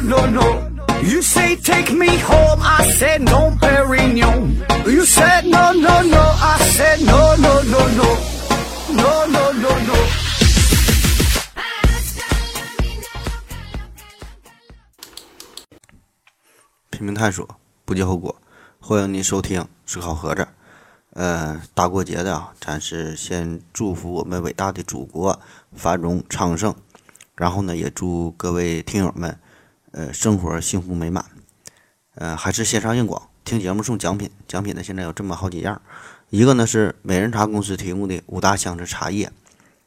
no, no, no. You say take me home, I said no, Perignon. You said no, no, no, I said no, no, no, no. No, no, no, no. 拼命探索，不计后果。欢迎您收听思考盒子。呃，大过节的啊，咱是先祝福我们伟大的祖国繁荣昌盛，然后呢，也祝各位听友们，呃，生活幸福美满。呃，还是线上硬广，听节目送奖品，奖品呢现在有这么好几样，一个呢是美人茶公司提供的五大箱子茶叶，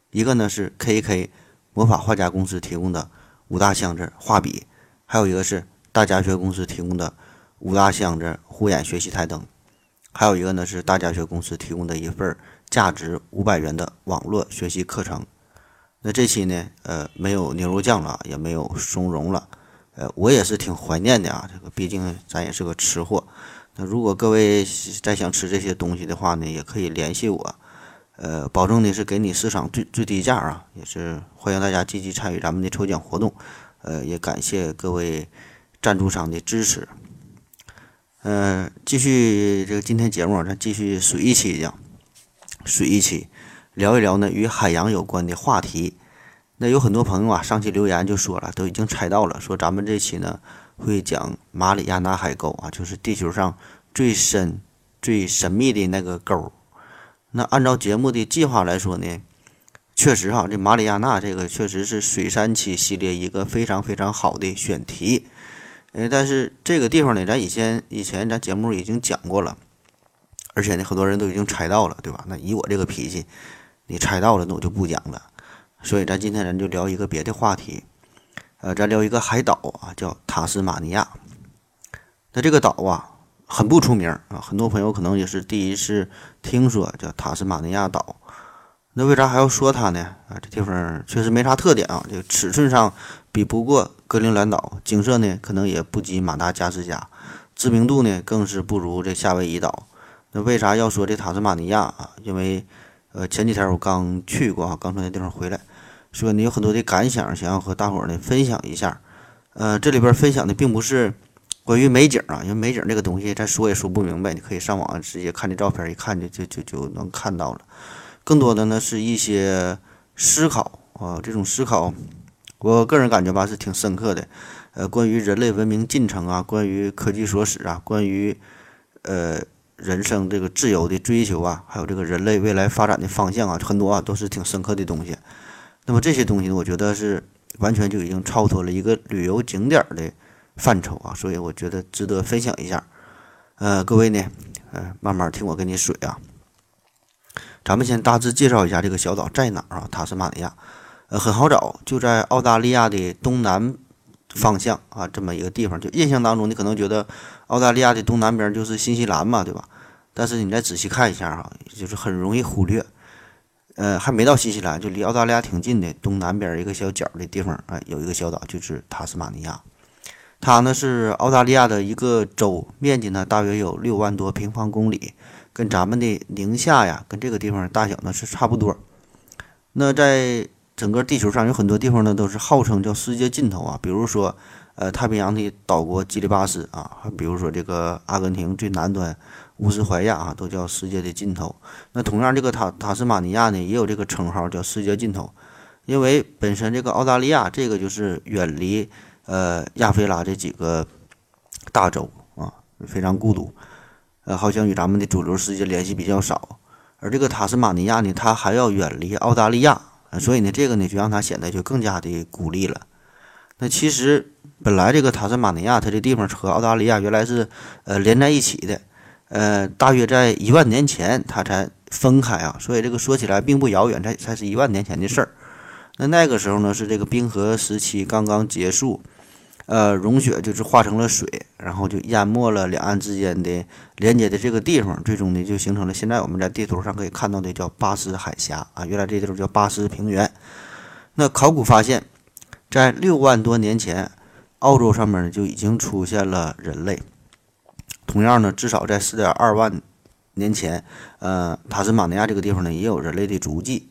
一个呢是 KK 魔法画家公司提供的五大箱子画笔，还有一个是大家学公司提供的五大箱子护眼学习台灯，还有一个呢是大家学公司提供的一份价值五百元的网络学习课程。那这期呢，呃，没有牛肉酱了，也没有松茸了。呃，我也是挺怀念的啊，这个毕竟咱也是个吃货。那如果各位再想吃这些东西的话呢，也可以联系我，呃，保证呢是给你市场最最低价啊，也是欢迎大家积极参与咱们的抽奖活动。呃，也感谢各位赞助商的支持。嗯，继续这个今天节目，咱继续水一期讲，水一期聊一聊呢与海洋有关的话题。那有很多朋友啊，上期留言就说了，都已经猜到了，说咱们这期呢会讲马里亚纳海沟啊，就是地球上最深、最神秘的那个沟。那按照节目的计划来说呢，确实哈，这马里亚纳这个确实是水三期系列一个非常非常好的选题。呃，但是这个地方呢，咱以前以前咱节目已经讲过了，而且呢，很多人都已经猜到了，对吧？那以我这个脾气，你猜到了，那我就不讲了。所以，咱今天咱就聊一个别的话题，呃，咱聊一个海岛啊，叫塔斯马尼亚。那这个岛啊，很不出名啊，很多朋友可能也是第一次听说叫塔斯马尼亚岛。那为啥还要说它呢？啊，这地方确实没啥特点啊，这个尺寸上比不过格陵兰岛，景色呢可能也不及马达加斯加，知名度呢更是不如这夏威夷岛。那为啥要说这塔斯马尼亚啊？因为呃，前几天我刚去过啊，刚从那地方回来。说你有很多的感想，想要和大伙儿呢分享一下。呃，这里边分享的并不是关于美景啊，因为美景这个东西再说也说不明白，你可以上网直接看这照片，一看就就就就能看到了。更多的呢是一些思考啊，这种思考，我个人感觉吧是挺深刻的。呃，关于人类文明进程啊，关于科技所使啊，关于呃人生这个自由的追求啊，还有这个人类未来发展的方向啊，很多啊都是挺深刻的东西。那么这些东西呢，我觉得是完全就已经超脱了一个旅游景点的范畴啊，所以我觉得值得分享一下。呃，各位呢，呃，慢慢听我跟你水啊。咱们先大致介绍一下这个小岛在哪儿啊？塔斯马尼亚，呃，很好找，就在澳大利亚的东南方向啊，这么一个地方。就印象当中，你可能觉得澳大利亚的东南边就是新西兰嘛，对吧？但是你再仔细看一下哈，就是很容易忽略。呃，还没到新西兰，就离澳大利亚挺近的，东南边一个小角的地方，哎，有一个小岛，就是塔斯马尼亚。它呢是澳大利亚的一个州，面积呢大约有六万多平方公里，跟咱们的宁夏呀，跟这个地方大小呢是差不多。那在整个地球上有很多地方呢，都是号称叫世界尽头啊，比如说，呃，太平洋的岛国基里巴斯啊，比如说这个阿根廷最南端。乌斯怀亚啊，都叫世界的尽头。那同样，这个塔塔斯马尼亚呢，也有这个称号叫世界尽头，因为本身这个澳大利亚这个就是远离呃亚非拉这几个大洲啊，非常孤独，呃，好像与咱们的主流世界联系比较少。而这个塔斯马尼亚呢，它还要远离澳大利亚，所以呢，这个呢就让它显得就更加的孤立了。那其实本来这个塔斯马尼亚它这地方和澳大利亚原来是呃连在一起的。呃，大约在一万年前，它才分开啊，所以这个说起来并不遥远，才才是一万年前的事儿。那那个时候呢，是这个冰河时期刚刚结束，呃，融雪就是化成了水，然后就淹没了两岸之间的连接的这个地方，最终呢就形成了现在我们在地图上可以看到的叫巴斯海峡啊，原来这地方叫巴斯平原。那考古发现，在六万多年前，澳洲上面呢就已经出现了人类。同样呢，至少在四点二万年前，呃，塔斯马尼亚这个地方呢也有人类的足迹，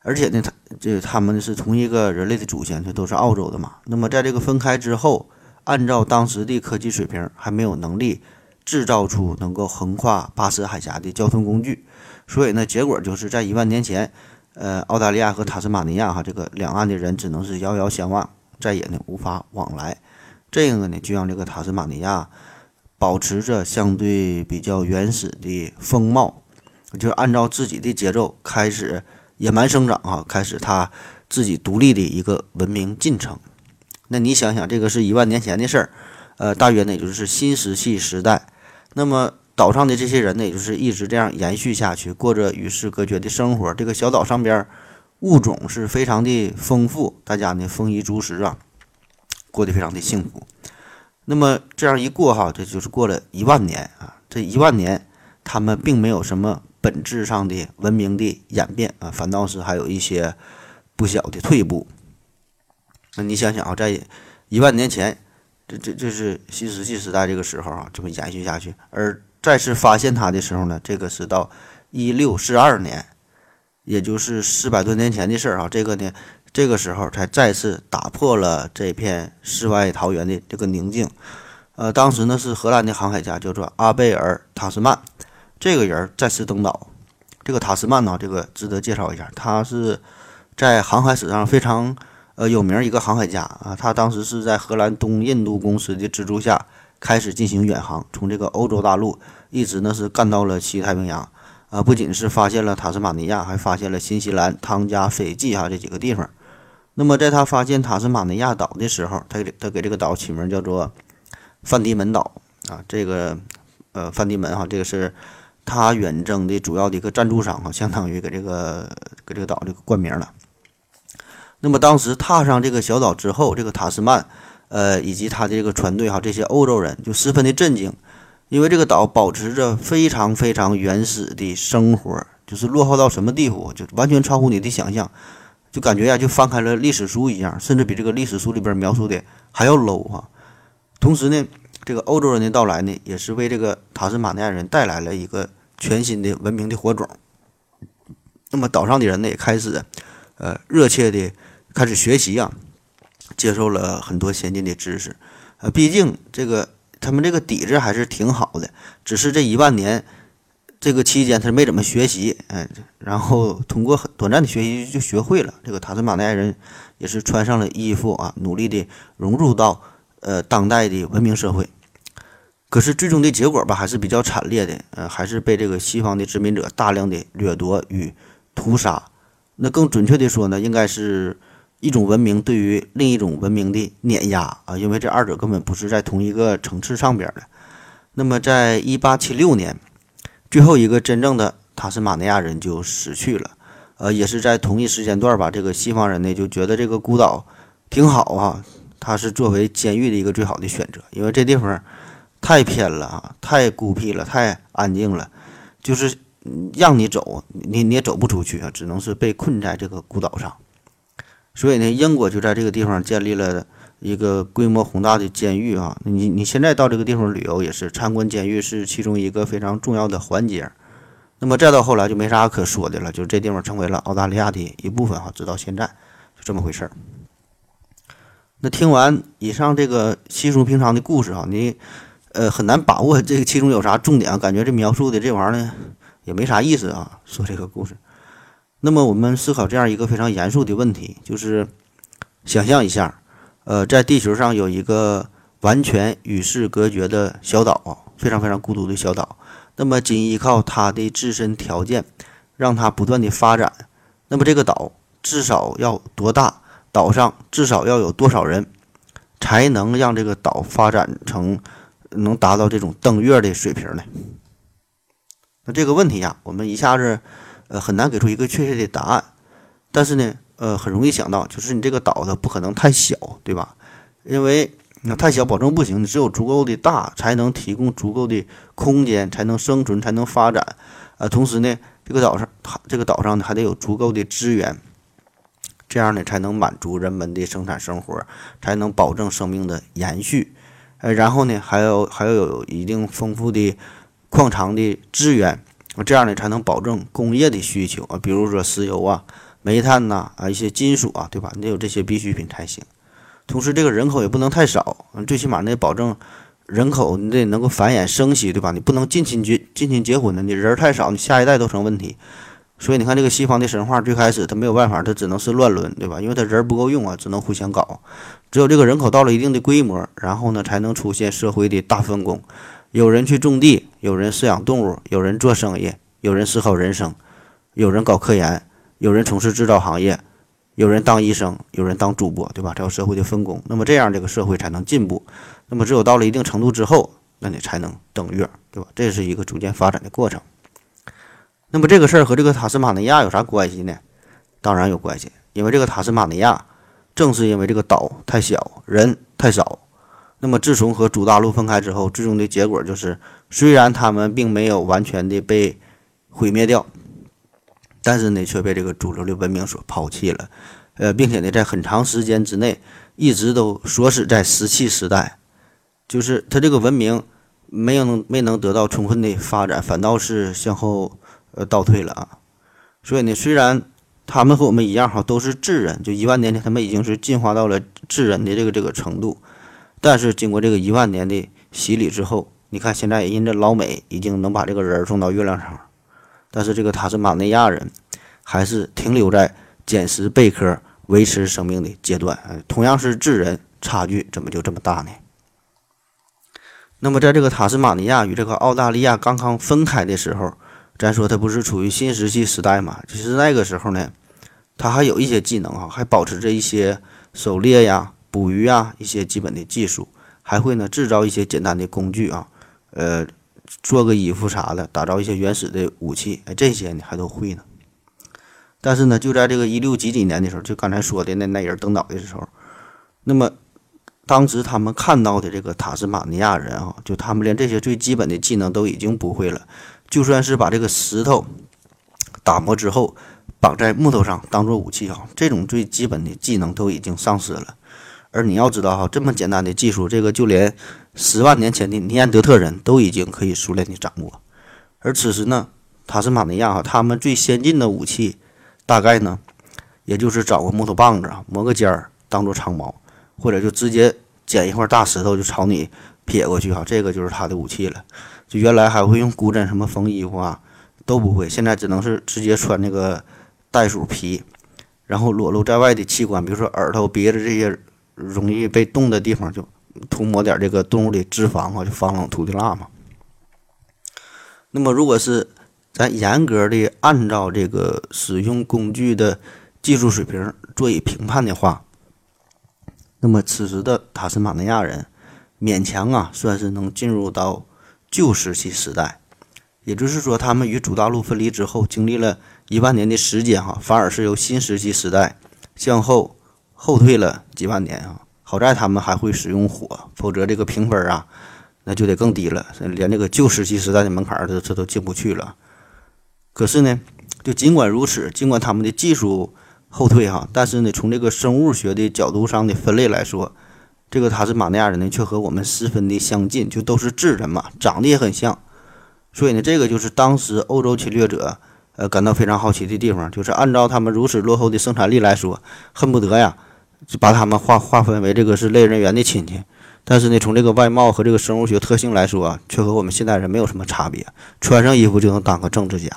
而且呢，他这他们是同一个人类的祖先，这都是澳洲的嘛。那么在这个分开之后，按照当时的科技水平，还没有能力制造出能够横跨巴士海峡的交通工具，所以呢，结果就是在一万年前，呃，澳大利亚和塔斯马尼亚哈这个两岸的人只能是遥遥相望，再也呢无法往来。这个呢，就让这个塔斯马尼亚保持着相对比较原始的风貌，就按照自己的节奏开始野蛮生长啊，开始它自己独立的一个文明进程。那你想想，这个是一万年前的事儿，呃，大约呢也就是新石器时代。那么岛上的这些人呢，也就是一直这样延续下去，过着与世隔绝的生活。这个小岛上边物种是非常的丰富，大家呢丰衣足食啊。过得非常的幸福，那么这样一过哈，这就是过了一万年啊。这一万年，他们并没有什么本质上的文明的演变啊，反倒是还有一些不小的退步。那你想想啊，在一万年前，这这这是新石器时代这个时候啊，这么延续下去。而再次发现它的时候呢，这个是到一六四二年，也就是四百多年前的事儿啊。这个呢。这个时候才再次打破了这片世外桃源的这个宁静。呃，当时呢是荷兰的航海家叫做阿贝尔·塔斯曼，这个人再次登岛。这个塔斯曼呢，这个值得介绍一下，他是在航海史上非常呃有名一个航海家啊。他当时是在荷兰东印度公司的资助下开始进行远航，从这个欧洲大陆一直呢是干到了西太平洋。啊，不仅是发现了塔斯马尼亚，还发现了新西兰、汤加、斐济哈这几个地方。那么，在他发现塔斯马尼亚岛的时候，他给他给这个岛起名叫做范迪门岛啊。这个呃，范迪门哈，这个是他远征的主要的一个赞助商哈，相当于给这个给这个岛这个冠名了。那么，当时踏上这个小岛之后，这个塔斯曼呃以及他的这个船队哈，这些欧洲人就十分的震惊，因为这个岛保持着非常非常原始的生活，就是落后到什么地步，就完全超乎你的想象。就感觉呀，就翻开了历史书一样，甚至比这个历史书里边描述的还要 low 哈。同时呢，这个欧洲人的到来呢，也是为这个塔斯马尼亚人带来了一个全新的文明的火种。那么岛上的人呢，也开始呃热切的开始学习啊，接受了很多先进的知识。呃，毕竟这个他们这个底子还是挺好的，只是这一万年。这个期间他没怎么学习，嗯，然后通过很短暂的学习就学会了。这个塔斯马尼亚人也是穿上了衣服啊，努力的融入到呃当代的文明社会。可是最终的结果吧，还是比较惨烈的，呃，还是被这个西方的殖民者大量的掠夺与屠杀。那更准确的说呢，应该是一种文明对于另一种文明的碾压啊，因为这二者根本不是在同一个层次上边的。那么，在一八七六年。最后一个真正的塔斯马尼亚人就死去了，呃，也是在同一时间段吧。这个西方人呢就觉得这个孤岛挺好啊，它是作为监狱的一个最好的选择，因为这地方太偏了啊，太孤僻了，太安静了，就是让你走，你你也走不出去啊，只能是被困在这个孤岛上。所以呢，英国就在这个地方建立了。一个规模宏大的监狱啊，你你现在到这个地方旅游也是参观监狱是其中一个非常重要的环节。那么再到后来就没啥可说的了，就这地方成为了澳大利亚的一部分哈，直到现在就这么回事儿。那听完以上这个稀疏平常的故事啊，你呃很难把握这个其中有啥重点啊？感觉这描述的这玩意儿呢也没啥意思啊。说这个故事，那么我们思考这样一个非常严肃的问题，就是想象一下。呃，在地球上有一个完全与世隔绝的小岛，非常非常孤独的小岛。那么，仅依靠它的自身条件，让它不断的发展。那么，这个岛至少要多大？岛上至少要有多少人，才能让这个岛发展成能达到这种登月的水平呢？那这个问题呀，我们一下子呃很难给出一个确切的答案。但是呢？呃，很容易想到，就是你这个岛它不可能太小，对吧？因为那太小保证不行，你只有足够的大，才能提供足够的空间，才能生存，才能发展。呃，同时呢，这个岛上它这个岛上呢还得有足够的资源，这样呢才能满足人们的生产生活，才能保证生命的延续。呃，然后呢，还要还要有一定丰富的矿藏的资源，这样呢才能保证工业的需求啊，比如说石油啊。煤炭呐啊一些金属啊，对吧？你得有这些必需品才行。同时，这个人口也不能太少，最起码得保证人口你得能够繁衍生息，对吧？你不能近亲结近亲结婚的，你人太少，你下一代都成问题。所以你看，这个西方的神话最开始他没有办法，他只能是乱伦，对吧？因为他人不够用啊，只能互相搞。只有这个人口到了一定的规模，然后呢，才能出现社会的大分工。有人去种地，有人饲养动物，有人做生意，有人思考人生，有人搞科研，有人从事制造行业，有人当医生，有人当主播，对吧？才有社会的分工。那么这样这个社会才能进步。那么只有到了一定程度之后，那你才能登月，对吧？这是一个逐渐发展的过程。那么这个事儿和这个塔斯马尼亚有啥关系呢？当然有关系，因为这个塔斯马尼亚正是因为这个岛太小，人太少。那么自从和主大陆分开之后，最终的结果就是，虽然他们并没有完全的被毁灭掉，但是呢，却被这个主流的文明所抛弃了。呃，并且呢，在很长时间之内，一直都锁死在石器时代，就是它这个文明没有能没能得到充分的发展，反倒是向后。呃，倒退了啊，所以呢，虽然他们和我们一样哈，都是智人，就一万年前他们已经是进化到了智人的这个这个程度，但是经过这个一万年的洗礼之后，你看现在人家老美已经能把这个人送到月亮上，但是这个塔斯马尼亚人还是停留在捡拾贝壳维持生命的阶段，同样是智人，差距怎么就这么大呢？那么在这个塔斯马尼亚与这个澳大利亚刚刚分开的时候。咱说它不是处于新石器时代嘛？其实那个时候呢，它还有一些技能哈，还保持着一些狩猎呀、捕鱼啊一些基本的技术，还会呢制造一些简单的工具啊，呃，做个衣服啥的，打造一些原始的武器，哎，这些呢还都会呢。但是呢，就在这个一六几几年的时候，就刚才说的那那人登岛的时候，那么当时他们看到的这个塔斯马尼亚人啊，就他们连这些最基本的技能都已经不会了。就算是把这个石头打磨之后绑在木头上当做武器啊，这种最基本的技能都已经丧失了。而你要知道哈，这么简单的技术，这个就连十万年前的尼安德特人都已经可以熟练的掌握。而此时呢，塔斯马尼亚哈，他们最先进的武器大概呢，也就是找个木头棒子，磨个尖儿当做长矛，或者就直接捡一块大石头就朝你撇过去哈，这个就是他的武器了。就原来还会用骨针什么缝衣服啊，都不会，现在只能是直接穿那个袋鼠皮，然后裸露在外的器官，比如说耳朵、鼻子这些容易被冻的地方，就涂抹点这个动物的脂肪啊，就防冷涂的蜡嘛。那么，如果是咱严格的按照这个使用工具的技术水平做以评判的话，那么此时的塔斯马尼亚人勉强啊，算是能进入到。旧石器时代，也就是说，他们与主大陆分离之后，经历了一万年的时间，哈，反而是由新石器时代向后后退了几万年啊。好在他们还会使用火，否则这个评分啊，那就得更低了，连这个旧石器时代的门槛儿，这这都进不去了。可是呢，就尽管如此，尽管他们的技术后退哈，但是呢，从这个生物学的角度上的分类来说，这个塔斯马尼亚人呢，却和我们十分的相近，就都是智人嘛，长得也很像。所以呢，这个就是当时欧洲侵略者呃感到非常好奇的地方，就是按照他们如此落后的生产力来说，恨不得呀就把他们划划分为这个是类人猿的亲戚。但是呢，从这个外貌和这个生物学特性来说，却和我们现代人没有什么差别，穿上衣服就能当个政治家。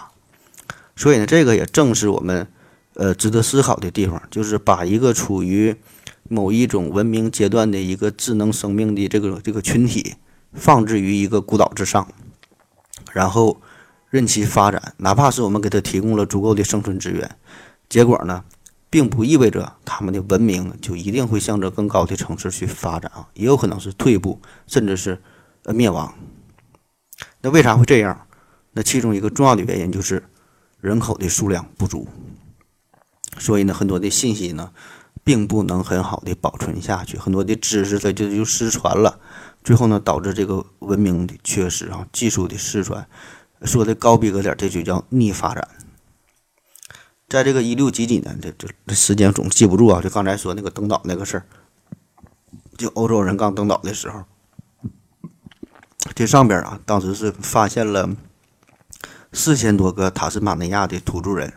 所以呢，这个也正是我们呃值得思考的地方，就是把一个处于某一种文明阶段的一个智能生命的这个这个群体，放置于一个孤岛之上，然后任其发展，哪怕是我们给他提供了足够的生存资源，结果呢，并不意味着他们的文明就一定会向着更高的层次去发展啊，也有可能是退步，甚至是呃灭亡。那为啥会这样？那其中一个重要的原因就是人口的数量不足，所以呢，很多的信息呢。并不能很好的保存下去，很多的知识它就就失传了，最后呢导致这个文明的缺失啊，技术的失传，说的高逼格点，这就叫逆发展。在这个一六几几年，这这这时间总记不住啊，就刚才说那个登岛那个事儿，就欧洲人刚登岛的时候，这上边啊，当时是发现了四千多个塔斯马尼亚的土著人。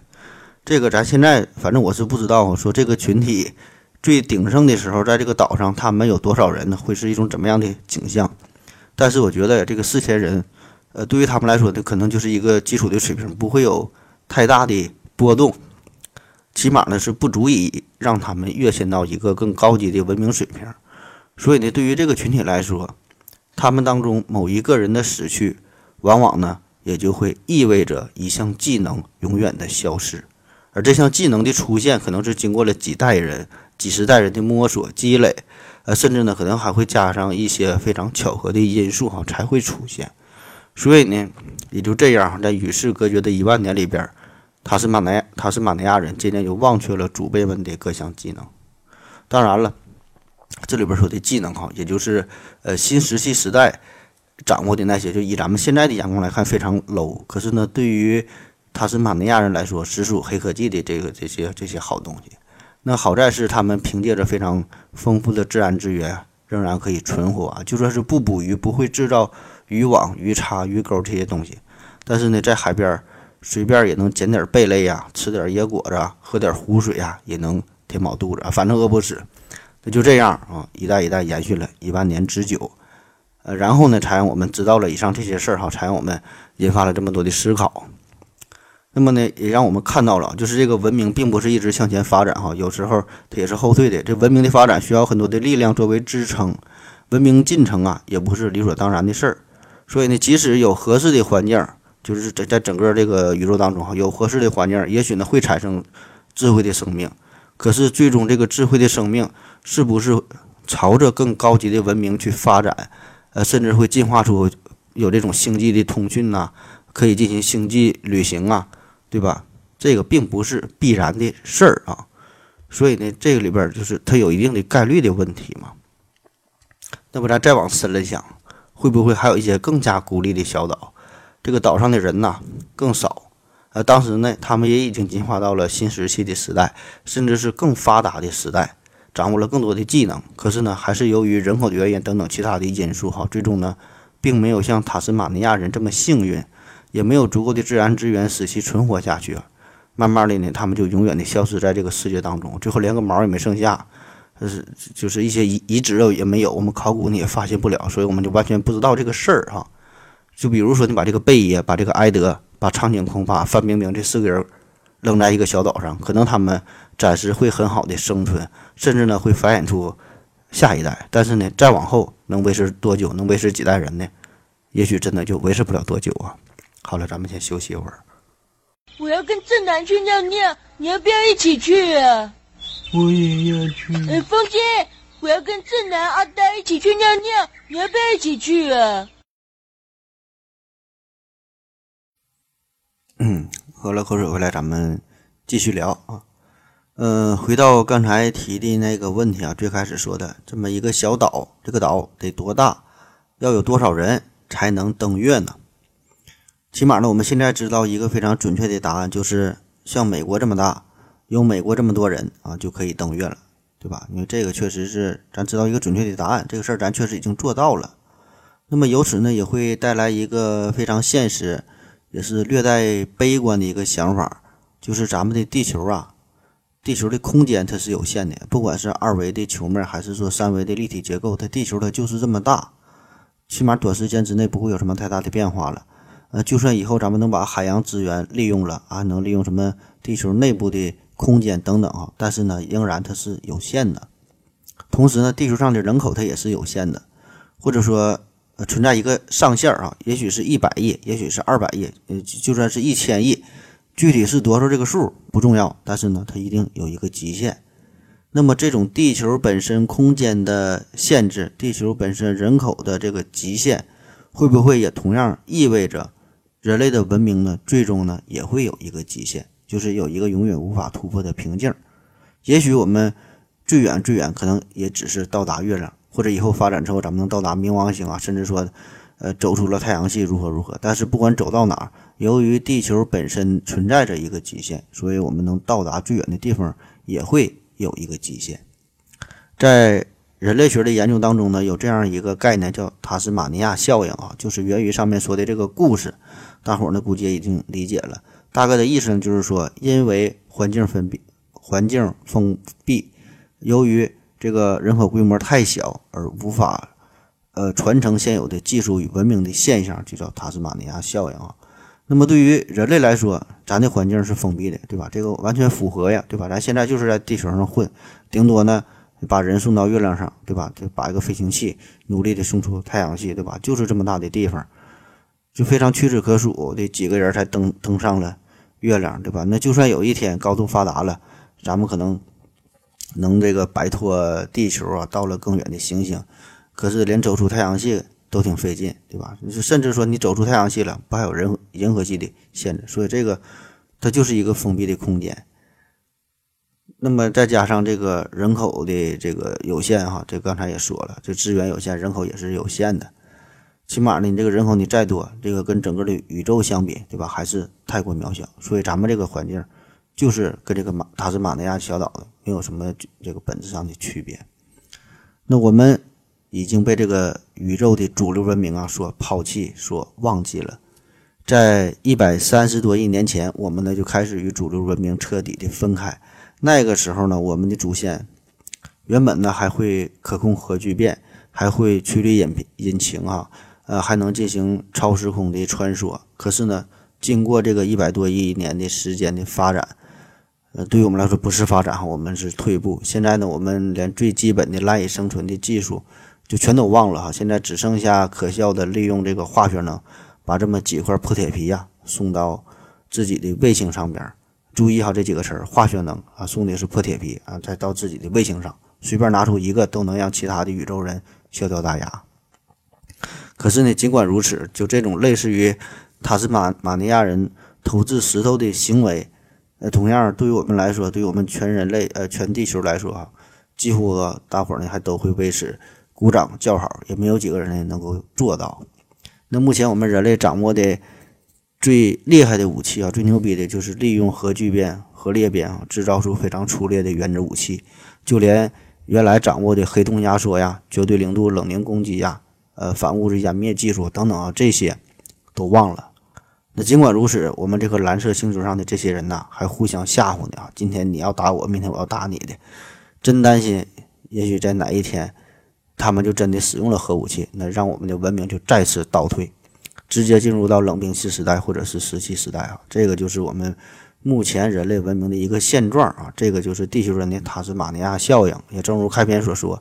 这个咱现在反正我是不知道，说这个群体最鼎盛的时候，在这个岛上他们有多少人呢？会是一种怎么样的景象？但是我觉得这个四千人，呃，对于他们来说这，可能就是一个基础的水平，不会有太大的波动，起码呢是不足以让他们跃迁到一个更高级的文明水平。所以呢，对于这个群体来说，他们当中某一个人的死去，往往呢也就会意味着一项技能永远的消失。而这项技能的出现，可能是经过了几代人、几十代人的摸索积累，呃，甚至呢，可能还会加上一些非常巧合的因素哈，才会出现。所以呢，也就这样，在与世隔绝的一万年里边，他是马尼亚塔斯马尼亚人渐渐就忘却了祖辈们的各项技能。当然了，这里边说的技能哈，也就是呃新石器时代掌握的那些，就以咱们现在的眼光来看非常 low，可是呢，对于塔斯马尼亚人来说，实属黑科技的这个这些这些好东西。那好在是他们凭借着非常丰富的自然资源，仍然可以存活啊。就算是不捕鱼，不会制造渔网、鱼叉、鱼钩这些东西，但是呢，在海边儿随便也能捡点贝类呀，吃点野果子，喝点湖水呀，也能填饱肚子，反正饿不死。那就这样啊，一代一代延续了一万年之久。呃，然后呢，才让我们知道了以上这些事儿哈，才让我们引发了这么多的思考。那么呢，也让我们看到了，就是这个文明并不是一直向前发展哈，有时候它也是后退的。这文明的发展需要很多的力量作为支撑，文明进程啊，也不是理所当然的事儿。所以呢，即使有合适的环境，就是在在整个这个宇宙当中哈，有合适的环境，也许呢会产生智慧的生命。可是最终这个智慧的生命是不是朝着更高级的文明去发展？呃，甚至会进化出有这种星际的通讯呐，可以进行星际旅行啊。对吧？这个并不是必然的事儿啊，所以呢，这个里边就是它有一定的概率的问题嘛。那么咱再往深了想，会不会还有一些更加孤立的小岛？这个岛上的人呐更少，呃，当时呢，他们也已经进化到了新石器的时代，甚至是更发达的时代，掌握了更多的技能。可是呢，还是由于人口的原因等等其他的因素哈，最终呢，并没有像塔斯马尼亚人这么幸运。也没有足够的自然资源使其存活下去，慢慢的呢，他们就永远的消失在这个世界当中，最后连个毛也没剩下，就是就是一些遗遗址肉也没有，我们考古呢也发现不了，所以我们就完全不知道这个事儿哈。就比如说，你把这个贝爷、把这个埃德、把苍井空、把范冰冰这四个人扔在一个小岛上，可能他们暂时会很好的生存，甚至呢会繁衍出下一代，但是呢，再往后能维持多久？能维持几代人呢？也许真的就维持不了多久啊。好了，咱们先休息一会儿。我要跟正南去尿尿，你要不要一起去啊？我也要去。哎，风姐，我要跟正南、阿呆一起去尿尿，你要不要一起去啊？嗯，喝了口水回来，咱们继续聊啊。嗯，回到刚才提的那个问题啊，最开始说的这么一个小岛，这个岛得多大？要有多少人才能登月呢？起码呢，我们现在知道一个非常准确的答案，就是像美国这么大，有美国这么多人啊，就可以登月了，对吧？因为这个确实是咱知道一个准确的答案，这个事儿咱确实已经做到了。那么由此呢，也会带来一个非常现实，也是略带悲观的一个想法，就是咱们的地球啊，地球的空间它是有限的，不管是二维的球面，还是说三维的立体结构，它地球它就是这么大，起码短时间之内不会有什么太大的变化了。呃，就算以后咱们能把海洋资源利用了啊，能利用什么地球内部的空间等等啊，但是呢，仍然它是有限的。同时呢，地球上的人口它也是有限的，或者说呃存在一个上限啊，也许是一百亿，也许是二百亿，呃，就算是一千亿，具体是多少这个数不重要，但是呢，它一定有一个极限。那么这种地球本身空间的限制，地球本身人口的这个极限，会不会也同样意味着？人类的文明呢，最终呢也会有一个极限，就是有一个永远无法突破的瓶颈。也许我们最远最远可能也只是到达月亮，或者以后发展之后咱们能到达冥王星啊，甚至说，呃，走出了太阳系如何如何。但是不管走到哪儿，由于地球本身存在着一个极限，所以我们能到达最远的地方也会有一个极限。在人类学的研究当中呢，有这样一个概念叫塔斯马尼亚效应啊，就是源于上面说的这个故事。大伙儿呢估计也已经理解了，大概的意思呢就是说，因为环境封闭，环境封闭，由于这个人口规模太小而无法呃传承现有的技术与文明的现象，就叫塔斯马尼亚效应啊。那么对于人类来说，咱的环境是封闭的，对吧？这个完全符合呀，对吧？咱现在就是在地球上混，顶多呢把人送到月亮上，对吧？就把一个飞行器努力的送出太阳系，对吧？就是这么大的地方，就非常屈指可数的几个人才登登上了月亮，对吧？那就算有一天高度发达了，咱们可能能这个摆脱地球啊，到了更远的行星，可是连走出太阳系。都挺费劲，对吧？甚至说你走出太阳系了，不还有人银河系的限制？所以这个它就是一个封闭的空间。那么再加上这个人口的这个有限，哈，这刚才也说了，这资源有限，人口也是有限的。起码呢，你这个人口你再多，这个跟整个的宇宙相比，对吧？还是太过渺小。所以咱们这个环境就是跟这个马塔斯马尼亚小岛的没有什么这个本质上的区别。那我们。已经被这个宇宙的主流文明啊所抛弃、所忘记了。在一百三十多亿年前，我们呢就开始与主流文明彻底的分开。那个时候呢，我们的祖先原本呢还会可控核聚变，还会曲率引引擎啊，呃，还能进行超时空的穿梭。可是呢，经过这个一百多亿年的时间的发展，呃，对于我们来说不是发展哈，我们是退步。现在呢，我们连最基本的赖以生存的技术。就全都忘了哈，现在只剩下可笑的利用这个化学能，把这么几块破铁皮呀送到自己的卫星上边。注意哈这几个词儿，化学能啊，送的是破铁皮啊，再到自己的卫星上，随便拿出一个都能让其他的宇宙人笑掉大牙。可是呢，尽管如此，就这种类似于塔斯马马尼亚人投掷石头的行为，呃，同样对于我们来说，对于我们全人类呃全地球来说啊，几乎大伙儿呢还都会为此。鼓掌叫好，也没有几个人呢能够做到。那目前我们人类掌握的最厉害的武器啊，最牛逼的就是利用核聚变、核裂变啊，制造出非常粗劣的原子武器。就连原来掌握的黑洞压缩呀、绝对零度冷凝攻击呀、呃反物质湮灭技术等等啊，这些都忘了。那尽管如此，我们这颗蓝色星球上的这些人呐，还互相吓唬呢啊！今天你要打我，明天我要打你的，真担心，也许在哪一天。他们就真的使用了核武器，那让我们的文明就再次倒退，直接进入到冷兵器时代或者是石器时代啊！这个就是我们目前人类文明的一个现状啊！这个就是地球人的塔斯马尼亚效应，也正如开篇所说，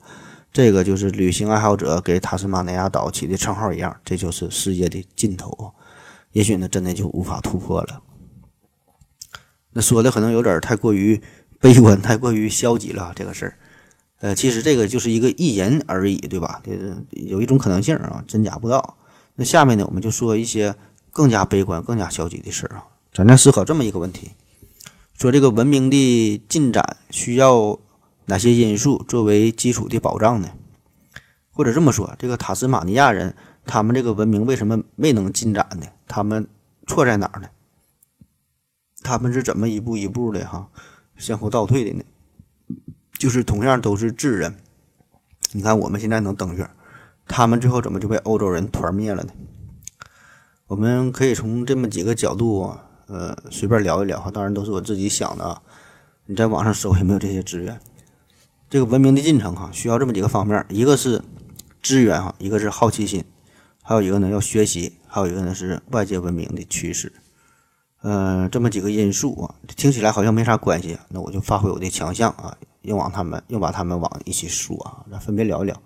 这个就是旅行爱好者给塔斯马尼亚岛起的称号一样，这就是世界的尽头，也许呢真的就无法突破了。那说的可能有点太过于悲观，太过于消极了这个事儿。呃，其实这个就是一个意淫而已，对吧？这有一种可能性啊，真假不知道。那下面呢，我们就说一些更加悲观、更加消极的事儿啊。咱再思考这么一个问题：说这个文明的进展需要哪些因素作为基础的保障呢？或者这么说，这个塔斯马尼亚人他们这个文明为什么没能进展呢？他们错在哪儿呢？他们是怎么一步一步的哈向后倒退的呢？就是同样都是智人，你看我们现在能登月，他们最后怎么就被欧洲人团灭了呢？我们可以从这么几个角度，呃，随便聊一聊哈。当然都是我自己想的啊。你在网上搜也没有这些资源。这个文明的进程哈，需要这么几个方面：一个是资源哈，一个是好奇心，还有一个呢要学习，还有一个呢是外界文明的趋势。嗯，这么几个因素啊，听起来好像没啥关系。那我就发挥我的强项啊。又往他们又把他们往一起说啊，咱分别聊一聊。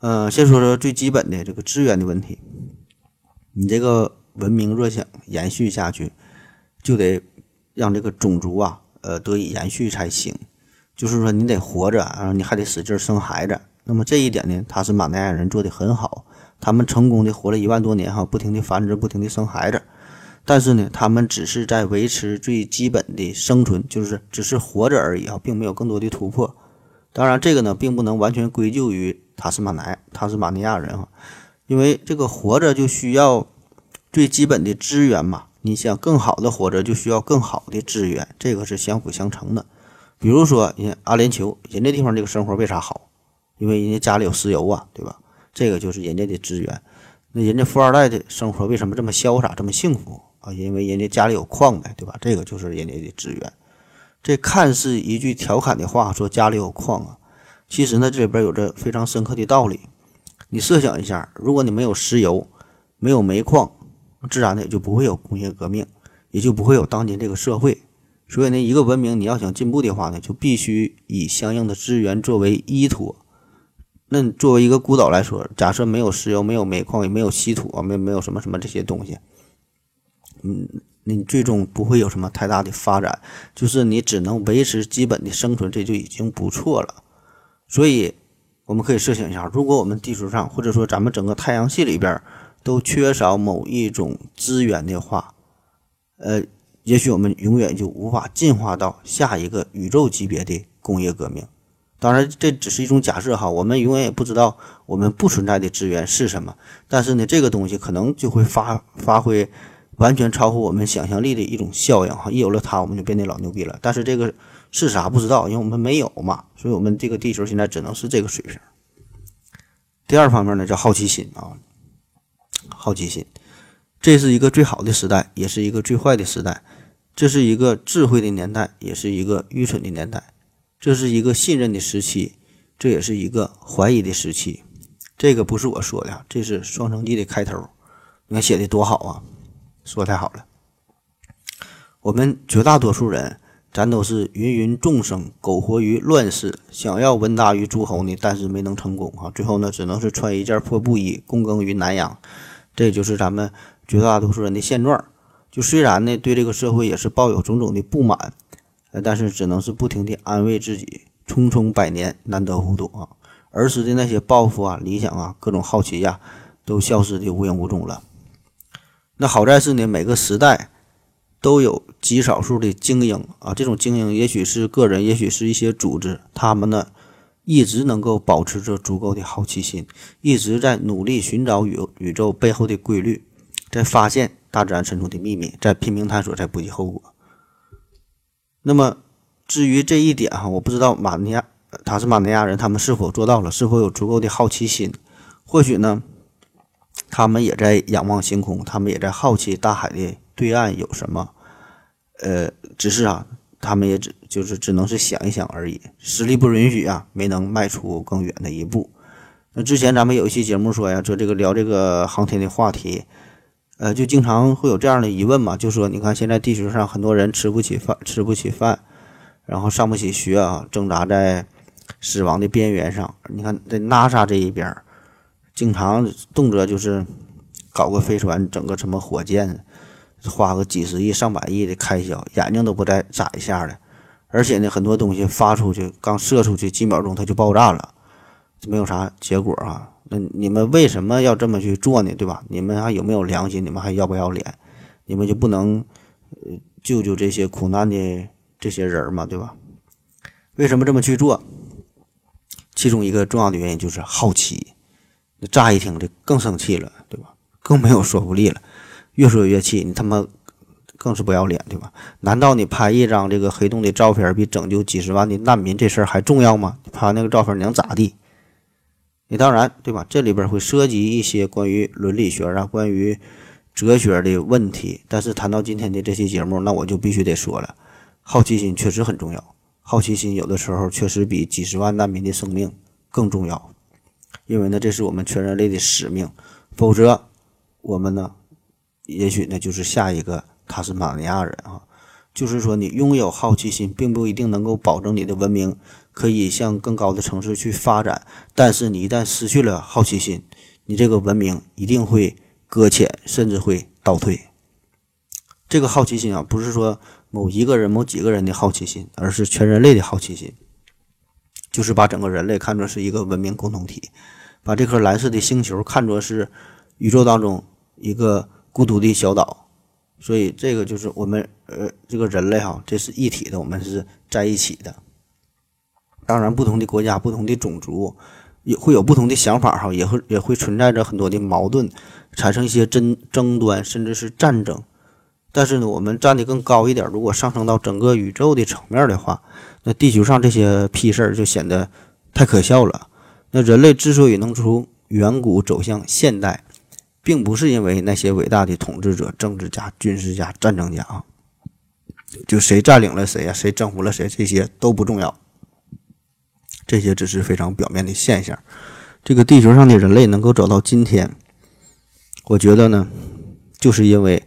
嗯，先说说最基本的这个资源的问题。你这个文明若想延续下去，就得让这个种族啊，呃，得以延续才行。就是说，你得活着，然后你还得使劲生孩子。那么这一点呢，他是马奈亚人做的很好，他们成功的活了一万多年哈，不停的繁殖，不停的生孩子。但是呢，他们只是在维持最基本的生存，就是只是活着而已啊，并没有更多的突破。当然，这个呢，并不能完全归咎于塔斯马奈塔斯马尼亚人啊，因为这个活着就需要最基本的资源嘛。你想更好的活着，就需要更好的资源，这个是相辅相成的。比如说，人阿联酋，人家地方这个生活为啥好？因为人家家里有石油啊，对吧？这个就是人家的资源。那人家富二代的生活为什么这么潇洒，这么幸福？啊，因为人家家里有矿呗，对吧？这个就是人家的资源。这看似一句调侃的话，说家里有矿啊，其实呢这里边有着非常深刻的道理。你设想一下，如果你没有石油，没有煤矿，自然的也就不会有工业革命，也就不会有当今这个社会。所以呢，一个文明你要想进步的话呢，就必须以相应的资源作为依托。那作为一个孤岛来说，假设没有石油、没有煤矿、也没有稀土啊，没没有什么什么这些东西，嗯，你最终不会有什么太大的发展，就是你只能维持基本的生存，这就已经不错了。所以，我们可以设想一下，如果我们地球上或者说咱们整个太阳系里边都缺少某一种资源的话，呃，也许我们永远就无法进化到下一个宇宙级别的工业革命。当然，这只是一种假设哈，我们永远也不知道我们不存在的资源是什么。但是呢，这个东西可能就会发发挥完全超乎我们想象力的一种效应哈。一有了它，我们就变得老牛逼了。但是这个是啥不知道，因为我们没有嘛，所以我们这个地球现在只能是这个水平。第二方面呢，叫好奇心啊，好奇心，这是一个最好的时代，也是一个最坏的时代。这是一个智慧的年代，也是一个愚蠢的年代。这是一个信任的时期，这也是一个怀疑的时期。这个不是我说的，这是《双城记》的开头。你看写的多好啊，说太好了。我们绝大多数人，咱都是芸芸众生，苟活于乱世，想要闻达于诸侯呢，但是没能成功啊。最后呢，只能是穿一件破布衣，躬耕于南阳。这就是咱们绝大多数人的现状。就虽然呢，对这个社会也是抱有种种的不满。呃，但是只能是不停地安慰自己，匆匆百年，难得糊涂啊！儿时的那些抱负啊、理想啊、各种好奇呀，都消失的无影无踪了。那好在是呢，每个时代都有极少数的精英啊，这种精英也许是个人，也许是一些组织，他们呢一直能够保持着足够的好奇心，一直在努力寻找宇宇宙背后的规律，在发现大自然深处的秘密，在拼命探索，在不计后果。那么，至于这一点哈，我不知道马尼亚他是马尼亚人，他们是否做到了，是否有足够的好奇心？或许呢，他们也在仰望星空，他们也在好奇大海的对岸有什么。呃，只是啊，他们也只就是只能是想一想而已，实力不允许啊，没能迈出更远的一步。那之前咱们有一期节目说呀，说这个聊这个航天的话题。呃，就经常会有这样的疑问嘛，就说你看现在地球上很多人吃不起饭，吃不起饭，然后上不起学啊，挣扎在死亡的边缘上。你看在 NASA 这一边，经常动辄就是搞个飞船，整个什么火箭，花个几十亿、上百亿的开销，眼睛都不带眨一下的。而且呢，很多东西发出去，刚射出去几秒钟它就爆炸了，没有啥结果啊。那你们为什么要这么去做呢？对吧？你们还有没有良心？你们还要不要脸？你们就不能呃救救这些苦难的这些人吗？对吧？为什么这么去做？其中一个重要的原因就是好奇。那乍一听这更生气了，对吧？更没有说服力了，越说越气。你他妈更是不要脸，对吧？难道你拍一张这个黑洞的照片比拯救几十万的难民这事儿还重要吗？你拍完那个照片你能咋地？你当然对吧？这里边会涉及一些关于伦理学啊、关于哲学的问题。但是谈到今天的这期节目，那我就必须得说了，好奇心确实很重要。好奇心有的时候确实比几十万难民的生命更重要，因为呢，这是我们全人类的使命。否则，我们呢，也许呢就是下一个塔斯马尼亚人啊。就是说，你拥有好奇心，并不一定能够保证你的文明。可以向更高的城市去发展，但是你一旦失去了好奇心，你这个文明一定会搁浅，甚至会倒退。这个好奇心啊，不是说某一个人、某几个人的好奇心，而是全人类的好奇心，就是把整个人类看作是一个文明共同体，把这颗蓝色的星球看作是宇宙当中一个孤独的小岛。所以，这个就是我们呃，这个人类哈，这是一体的，我们是在一起的。当然，不同的国家、不同的种族也会有不同的想法，哈，也会也会存在着很多的矛盾，产生一些争争端，甚至是战争。但是呢，我们站得更高一点，如果上升到整个宇宙的层面的话，那地球上这些屁事儿就显得太可笑了。那人类之所以能从远古走向现代，并不是因为那些伟大的统治者、政治家、军事家、战争家啊，就谁占领了谁呀，谁征服了谁，这些都不重要，这些只是非常表面的现象。这个地球上的人类能够走到今天，我觉得呢，就是因为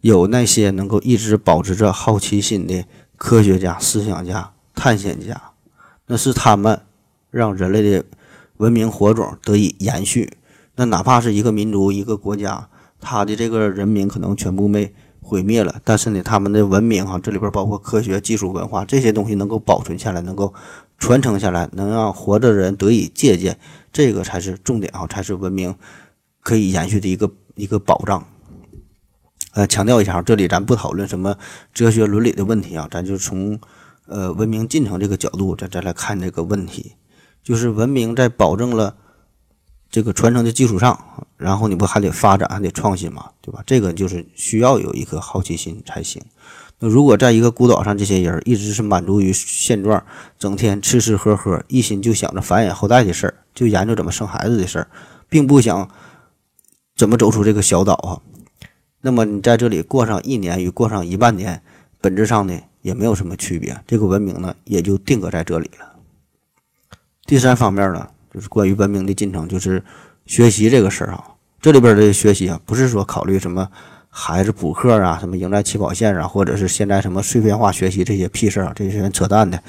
有那些能够一直保持着好奇心的科学家、思想家、探险家，那是他们让人类的文明火种得以延续。那哪怕是一个民族、一个国家，他的这个人民可能全部被毁灭了，但是呢，他们的文明哈，这里边包括科学技术、文化这些东西能够保存下来，能够传承下来，能让活着的人得以借鉴。这个才是重点啊，才是文明可以延续的一个一个保障。呃，强调一下，这里咱不讨论什么哲学伦理的问题啊，咱就从呃文明进程这个角度再再来看这个问题，就是文明在保证了这个传承的基础上，然后你不还得发展，还得创新嘛，对吧？这个就是需要有一颗好奇心才行。如果在一个孤岛上，这些人一直是满足于现状，整天吃吃喝喝，一心就想着繁衍后代的事儿，就研究怎么生孩子的事儿，并不想怎么走出这个小岛啊。那么你在这里过上一年与过上一万年，本质上呢也没有什么区别，这个文明呢也就定格在这里了。第三方面呢，就是关于文明的进程，就是学习这个事儿啊。这里边的学习啊，不是说考虑什么。孩子补课啊，什么赢在起跑线啊，或者是现在什么碎片化学习这些屁事儿啊，这些扯淡的。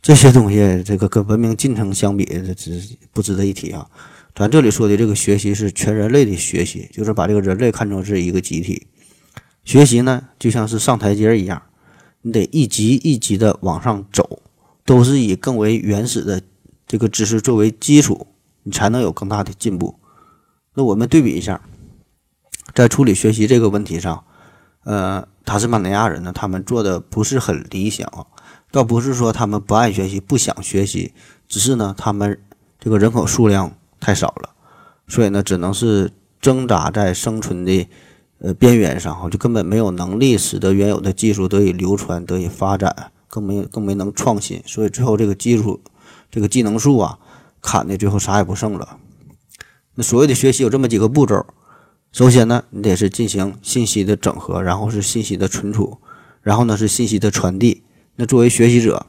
这些东西，这个跟文明进程相比，这值不值得一提啊。咱这里说的这个学习是全人类的学习，就是把这个人类看成是一个集体。学习呢，就像是上台阶一样，你得一级一级的往上走，都是以更为原始的这个知识作为基础，你才能有更大的进步。那我们对比一下。在处理学习这个问题上，呃，塔斯马尼亚人呢，他们做的不是很理想，倒不是说他们不爱学习、不想学习，只是呢，他们这个人口数量太少了，所以呢，只能是挣扎在生存的呃边缘上，就根本没有能力使得原有的技术得以流传、得以发展，更没更没能创新，所以最后这个技术这个技能树啊，砍的最后啥也不剩了。那所谓的学习有这么几个步骤。首先呢，你得是进行信息的整合，然后是信息的存储，然后呢是信息的传递。那作为学习者，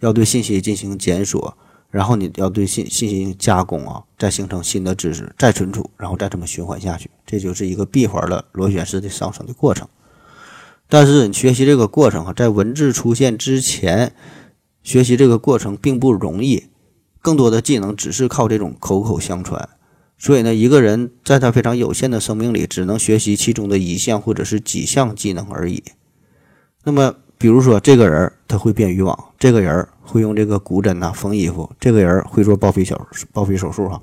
要对信息进行检索，然后你要对信信息加工啊，再形成新的知识，再存储，然后再这么循环下去，这就是一个闭环的螺旋式的上升的过程。但是你学习这个过程啊，在文字出现之前，学习这个过程并不容易，更多的技能只是靠这种口口相传。所以呢，一个人在他非常有限的生命里，只能学习其中的一项或者是几项技能而已。那么，比如说，这个人他会编渔网，这个人会用这个骨针呐缝衣服，这个人会做包皮手包皮手术哈。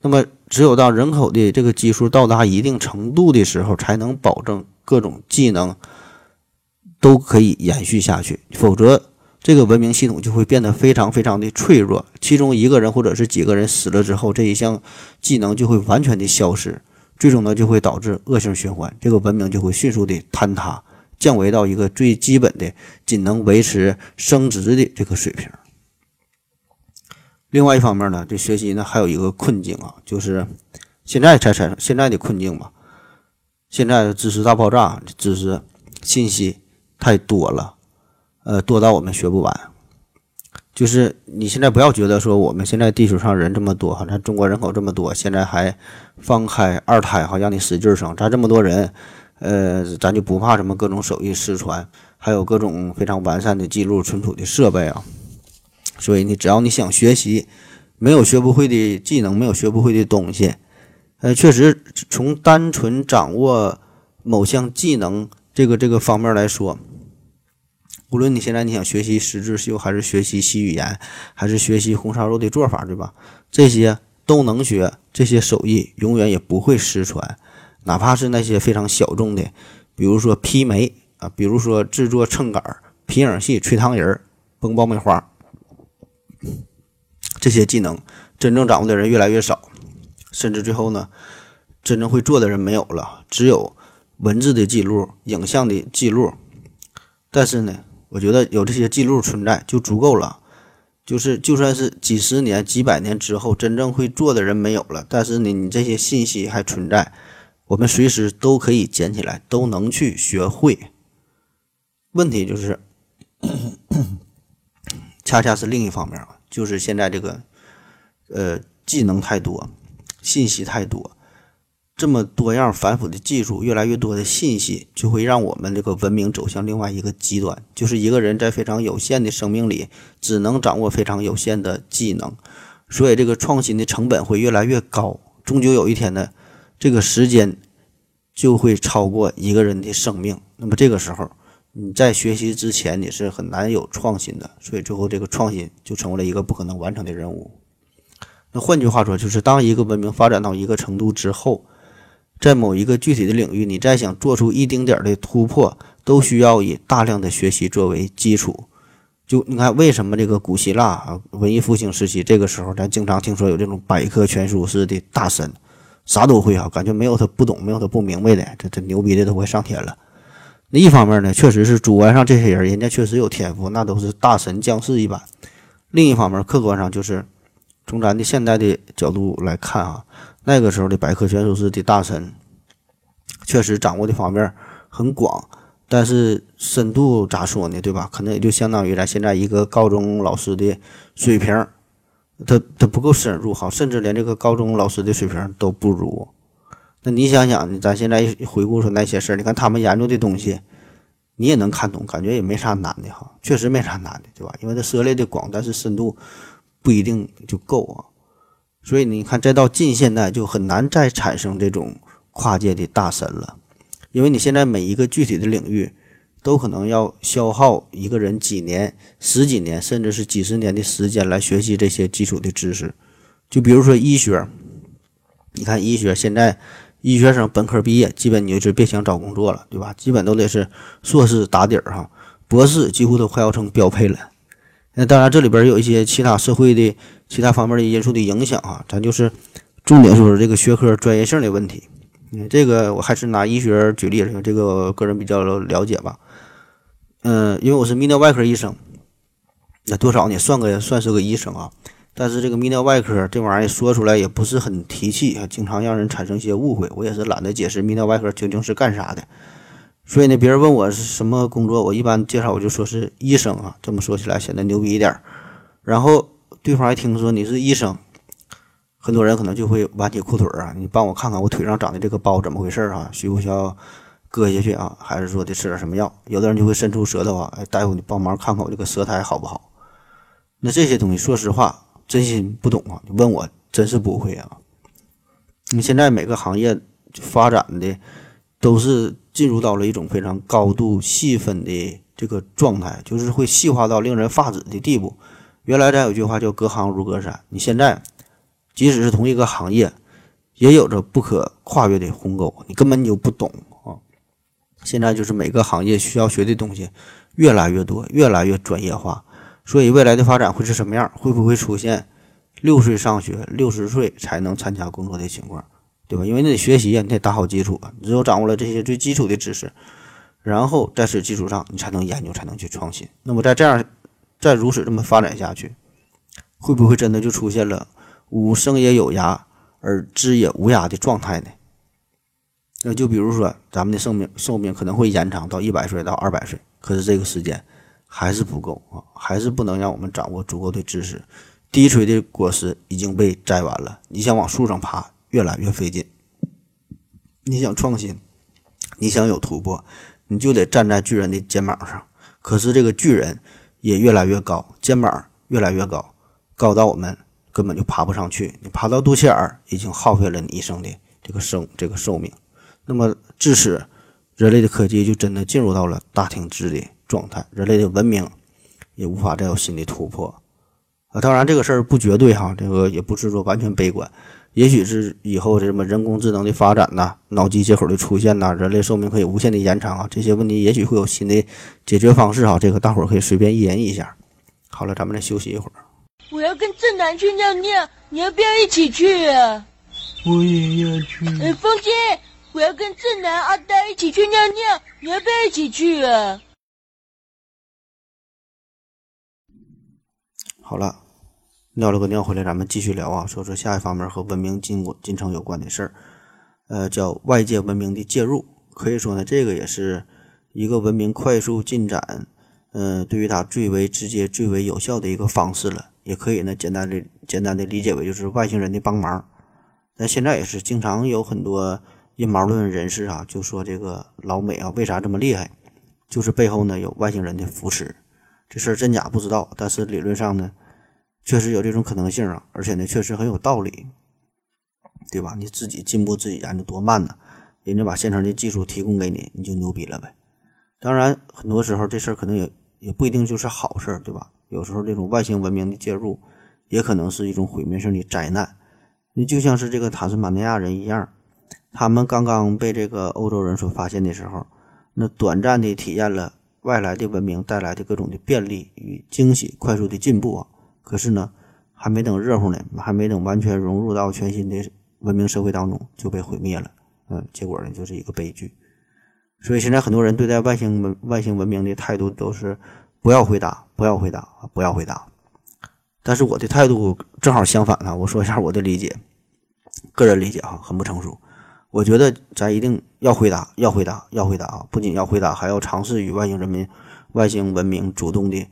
那么，只有到人口的这个基数到达一定程度的时候，才能保证各种技能都可以延续下去，否则。这个文明系统就会变得非常非常的脆弱，其中一个人或者是几个人死了之后，这一项技能就会完全的消失，最终呢就会导致恶性循环，这个文明就会迅速的坍塌，降维到一个最基本的仅能维持生殖的这个水平。另外一方面呢，这学习呢还有一个困境啊，就是现在才产生现在的困境吧，现在知识大爆炸，知识信息太多了。呃，多到我们学不完。就是你现在不要觉得说我们现在地球上人这么多哈，咱中国人口这么多，现在还放开二胎哈，让你使劲生。咱这么多人，呃，咱就不怕什么各种手艺失传，还有各种非常完善的记录存储的设备啊。所以你只要你想学习，没有学不会的技能，没有学不会的东西。呃，确实从单纯掌握某项技能这个这个方面来说。无论你现在你想学习十字绣，还是学习习语言，还是学习红烧肉的做法，对吧？这些都能学，这些手艺永远也不会失传。哪怕是那些非常小众的，比如说劈煤啊，比如说制作秤杆、皮影戏、吹糖人、崩爆米花，这些技能真正掌握的人越来越少，甚至最后呢，真正会做的人没有了，只有文字的记录、影像的记录。但是呢？我觉得有这些记录存在就足够了，就是就算是几十年、几百年之后，真正会做的人没有了，但是呢，你这些信息还存在，我们随时都可以捡起来，都能去学会。问题就是，恰恰是另一方面啊，就是现在这个呃技能太多，信息太多，这么多样反复的技术，越来越多的信息，就会让我们这个文明走向另外一个极端，就是一个人在非常有限的生命里，只能掌握非常有限的技能，所以这个创新的成本会越来越高，终究有一天呢，这个时间就会超过一个人的生命。那么这个时候，你在学习之前你是很难有创新的，所以最后这个创新就成为了一个不可能完成的任务。那换句话说，就是当一个文明发展到一个程度之后，在某一个具体的领域，你再想做出一丁点儿的突破，都需要以大量的学习作为基础。就你看，为什么这个古希腊啊，文艺复兴时期这个时候，咱经常听说有这种百科全书式的大神，啥都会啊，感觉没有他不懂，没有他不明白的，这这牛逼的都快上天了。那一方面呢，确实是主观上这些人，人家确实有天赋，那都是大神将士一般。另一方面，客观上就是从咱的现代的角度来看啊，那个时候的百科全书式的大神，确实掌握的方面很广，但是深度咋说呢？对吧？可能也就相当于咱现在一个高中老师的水平，他他不够深入哈，甚至连这个高中老师的水平都不如。那你想想，咱现在回顾说那些事儿，你看他们研究的东西，你也能看懂，感觉也没啥难的哈，确实没啥难的，对吧？因为它涉猎的广，但是深度不一定就够啊。所以你看，再到近现代，就很难再产生这种跨界的大神了，因为你现在每一个具体的领域，都可能要消耗一个人几年、十几年，甚至是几十年的时间来学习这些基础的知识。就比如说医学，你看医学现在。医学生本科毕业，基本你就是别想找工作了，对吧？基本都得是硕士打底儿哈，博士几乎都快要成标配了。那当然，这里边有一些其他社会的其他方面的因素的影响啊，咱就是重点说说这个学科专业性的问题。嗯，这个我还是拿医学举例，这个个人比较了解吧。嗯，因为我是泌尿外科医生，那多少呢？算个算是个医生啊。但是这个泌尿外科这玩意儿说出来也不是很提气，经常让人产生一些误会。我也是懒得解释泌尿外科究竟是干啥的。所以呢，别人问我是什么工作，我一般介绍我就说是医生啊。这么说起来显得牛逼一点。然后对方一听说你是医生，很多人可能就会挽起裤腿儿啊，你帮我看看我腿上长的这个包怎么回事啊？需不需要割下去啊？还是说得吃点什么药？有的人就会伸出舌头啊，哎，大夫你帮忙看看我这个舌苔好不好？那这些东西，说实话。真心不懂啊！你问我真是不会啊。你现在每个行业发展的都是进入到了一种非常高度细分的这个状态，就是会细化到令人发指的地步。原来咱有句话叫“隔行如隔山”，你现在即使是同一个行业，也有着不可跨越的鸿沟，你根本就不懂啊。现在就是每个行业需要学的东西越来越多，越来越专业化。所以未来的发展会是什么样？会不会出现六岁上学、六十岁才能参加工作的情况，对吧？因为你得学习呀，你得打好基础啊。只有掌握了这些最基础的知识，然后在此基础上，你才能研究，才能去创新。那么在这样，再如此这么发展下去，会不会真的就出现了吾生也有涯而知也无涯的状态呢？那就比如说，咱们的寿命寿命可能会延长到一百岁到二百岁，可是这个时间。还是不够啊，还是不能让我们掌握足够的知识。低垂的果实已经被摘完了，你想往树上爬，越来越费劲。你想创新，你想有突破，你就得站在巨人的肩膀上。可是这个巨人也越来越高，肩膀越来越高，高到我们根本就爬不上去。你爬到肚脐眼，已经耗费了你一生的这个生这个寿命。那么至此，人类的科技就真的进入到了大停滞的。状态，人类的文明也无法再有新的突破啊！当然，这个事儿不绝对哈，这个也不是说完全悲观。也许是以后这什么人工智能的发展呐，脑机接口的出现呐，人类寿命可以无限的延长啊，这些问题也许会有新的解决方式哈。这个大伙儿可以随便一言一下。好了，咱们再休息一会儿。我要跟正南去尿尿，你要不要一起去啊？我也要去。哎，风姐，我要跟正南、阿呆一起去尿尿，你要不要一起去啊？好了，尿了个尿回来，咱们继续聊啊，说说下一方面和文明进进程有关的事儿，呃，叫外界文明的介入。可以说呢，这个也是一个文明快速进展，嗯、对于它最为直接、最为有效的一个方式了。也可以呢，简单的、简单的理解为就是外星人的帮忙。但现在也是经常有很多阴谋论人士啊，就说这个老美啊为啥这么厉害，就是背后呢有外星人的扶持。这事儿真假不知道，但是理论上呢，确实有这种可能性啊，而且呢确实很有道理，对吧？你自己进步自己研究多慢呢？人家把现成的技术提供给你，你就牛逼了呗。当然，很多时候这事儿可能也也不一定就是好事儿，对吧？有时候这种外星文明的介入，也可能是一种毁灭性的灾难。你就像是这个塔斯马尼亚人一样，他们刚刚被这个欧洲人所发现的时候，那短暂的体验了外来的文明带来的各种的便利与惊喜、快速的进步啊。可是呢，还没等热乎呢，还没等完全融入到全新的文明社会当中，就被毁灭了。嗯，结果呢，就是一个悲剧。所以现在很多人对待外星文外星文明的态度都是。不要回答，不要回答！不要回答。但是我的态度正好相反啊！我说一下我的理解，个人理解哈，很不成熟。我觉得咱一定要回答，要回答，要回答啊！不仅要回答，还要尝试与外星人民、外星文明主动的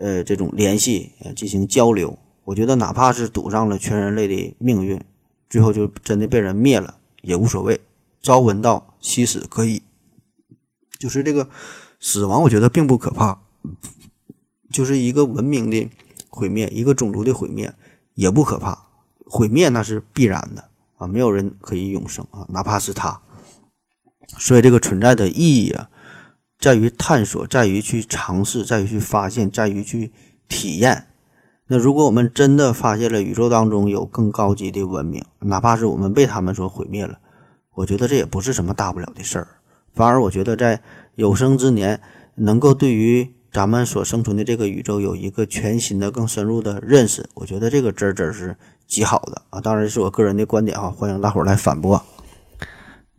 呃这种联系，呃进行交流。我觉得哪怕是赌上了全人类的命运，最后就真的被人灭了也无所谓。朝闻道，夕死可以。就是这个死亡，我觉得并不可怕。就是一个文明的毁灭，一个种族的毁灭也不可怕，毁灭那是必然的啊，没有人可以永生啊，哪怕是他。所以这个存在的意义啊，在于探索，在于去尝试，在于去发现，在于去体验。那如果我们真的发现了宇宙当中有更高级的文明，哪怕是我们被他们所毁灭了，我觉得这也不是什么大不了的事儿。反而我觉得在有生之年，能够对于咱们所生存的这个宇宙有一个全新的、更深入的认识，我觉得这个真真是极好的啊！当然是我个人的观点哈，欢迎大伙儿来反驳。